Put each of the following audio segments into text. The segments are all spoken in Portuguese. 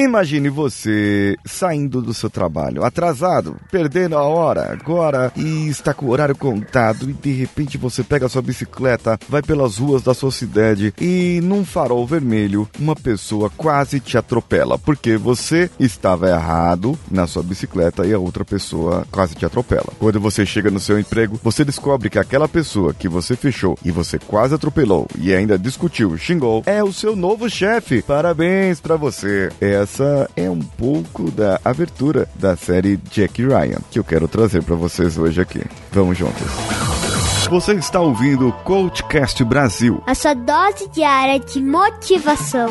Imagine você saindo do seu trabalho, atrasado, perdendo a hora agora e está com o horário contado e de repente você pega sua bicicleta, vai pelas ruas da sua cidade e num farol vermelho uma pessoa quase te atropela porque você estava errado na sua bicicleta e a outra pessoa quase te atropela. Quando você chega no seu emprego, você descobre que aquela pessoa que você fechou e você quase atropelou e ainda discutiu, xingou, é o seu novo chefe. Parabéns para você. Essa é um pouco da abertura da série Jack Ryan que eu quero trazer para vocês hoje aqui. Vamos juntos. Você está ouvindo o Coachcast Brasil. A sua dose diária de motivação.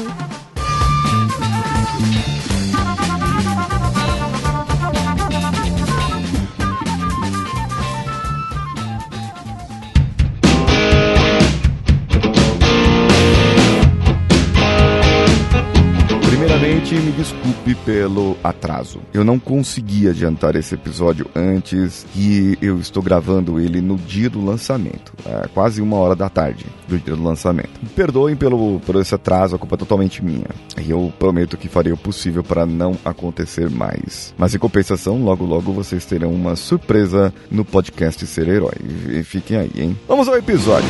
Me desculpe pelo atraso. Eu não consegui adiantar esse episódio antes e eu estou gravando ele no dia do lançamento, é quase uma hora da tarde do dia do lançamento. Me perdoem pelo, por esse atraso, a culpa é totalmente minha. E eu prometo que farei o possível para não acontecer mais. Mas em compensação, logo logo vocês terão uma surpresa no podcast Ser Herói. Fiquem aí, hein? Vamos ao episódio.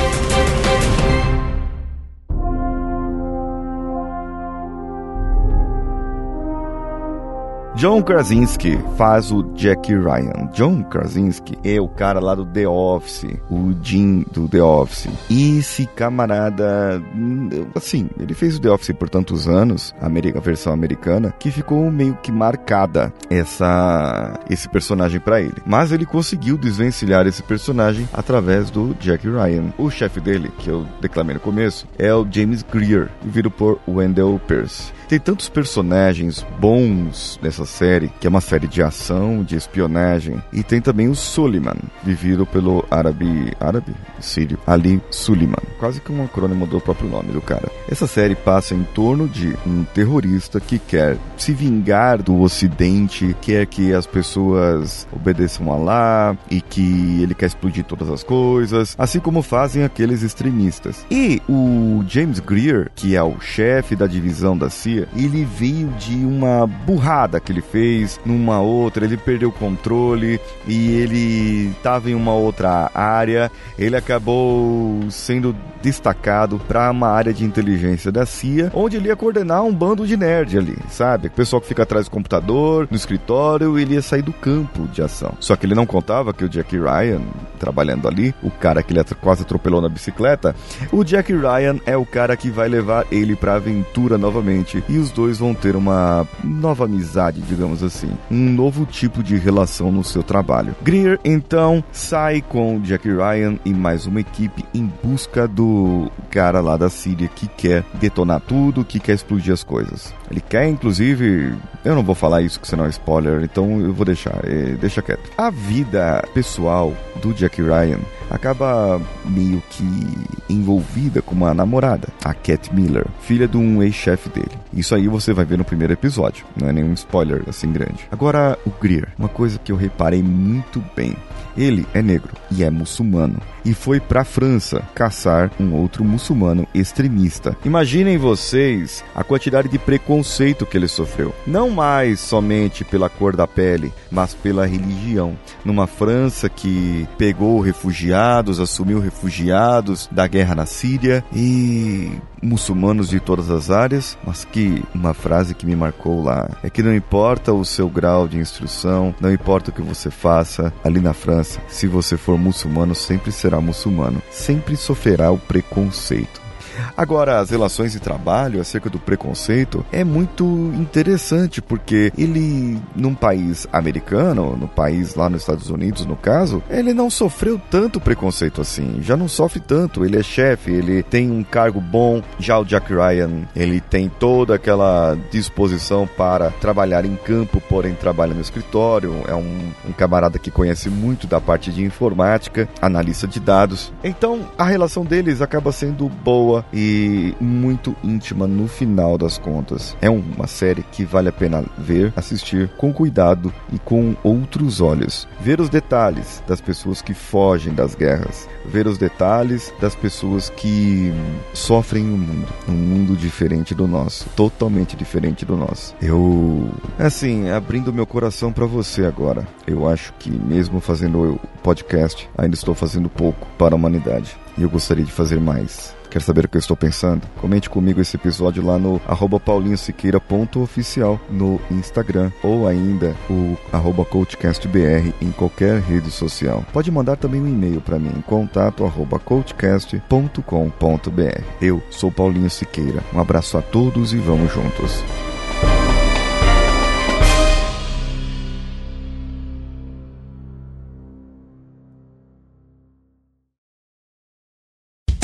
John Krasinski faz o Jack Ryan. John Krasinski é o cara lá do The Office, o Jim do The Office. E esse camarada, assim, ele fez o The Office por tantos anos, a, versão americana, que ficou meio que marcada essa esse personagem para ele. Mas ele conseguiu desvencilhar esse personagem através do Jack Ryan. O chefe dele, que eu declamei no começo, é o James Greer, vivido por Wendell Pierce. Tem tantos personagens bons nessa série, que é uma série de ação, de espionagem, e tem também o Suleiman, vivido pelo árabe, árabe? Sírio, Ali Suleiman. Quase que um acrônimo do próprio nome do cara. Essa série passa em torno de um terrorista que quer se vingar do ocidente, quer que as pessoas obedeçam a lá e que ele quer explodir todas as coisas, assim como fazem aqueles extremistas. E o James Greer, que é o chefe da divisão da CIA, ele veio de uma burrada que ele fez numa outra, ele perdeu o controle e ele estava em uma outra área, ele acabou sendo destacado para uma área de inteligência da CIA, onde ele ia coordenar um bando de nerd ali, sabe? O pessoal que fica atrás do computador, no escritório, ele ia sair do campo de ação. Só que ele não contava que o Jack Ryan, trabalhando ali, o cara que ele quase atropelou na bicicleta, o Jack Ryan é o cara que vai levar ele para aventura novamente e os dois vão ter uma nova amizade, digamos assim, um novo tipo de relação no seu trabalho. Greer então sai com Jack Ryan e mais uma equipe em busca do cara lá da Síria que quer detonar tudo, que quer explodir as coisas. Ele quer, inclusive, eu não vou falar isso que senão é spoiler, então eu vou deixar, é, deixa quieto. A vida pessoal do Jack Ryan acaba meio que envolvida com uma namorada, a Cat Miller, filha de um ex-chefe dele. Isso aí você vai ver no primeiro episódio, não é nenhum spoiler assim grande. Agora, o Greer, uma coisa que eu reparei muito bem. Ele é negro e é muçulmano e foi para a França caçar um outro muçulmano extremista. Imaginem vocês a quantidade de preconceito que ele sofreu, não mais somente pela cor da pele, mas pela religião. Numa França que pegou refugiados, assumiu refugiados da guerra na Síria e muçulmanos de todas as áreas, mas que que uma frase que me marcou lá é que não importa o seu grau de instrução, não importa o que você faça ali na França, se você for muçulmano, sempre será muçulmano, sempre sofrerá o preconceito. Agora, as relações de trabalho acerca do preconceito é muito interessante porque ele, num país americano, no país lá nos Estados Unidos, no caso, ele não sofreu tanto preconceito assim. Já não sofre tanto. Ele é chefe, ele tem um cargo bom. Já o Jack Ryan, ele tem toda aquela disposição para trabalhar em campo, porém trabalha no escritório. É um, um camarada que conhece muito da parte de informática, analista de dados. Então, a relação deles acaba sendo boa e muito íntima no final das contas. É uma série que vale a pena ver, assistir com cuidado e com outros olhos. Ver os detalhes das pessoas que fogem das guerras, ver os detalhes das pessoas que sofrem no mundo, um mundo diferente do nosso, totalmente diferente do nosso. Eu, assim, abrindo meu coração para você agora. Eu acho que mesmo fazendo o podcast, ainda estou fazendo pouco para a humanidade. E eu gostaria de fazer mais. Quer saber o que eu estou pensando? Comente comigo esse episódio lá no arroba paulinhosiqueira.oficial no Instagram ou ainda o arroba coachcastbr em qualquer rede social. Pode mandar também um e-mail para mim em contato arroba coachcast.com.br. Eu sou Paulinho Siqueira. Um abraço a todos e vamos juntos.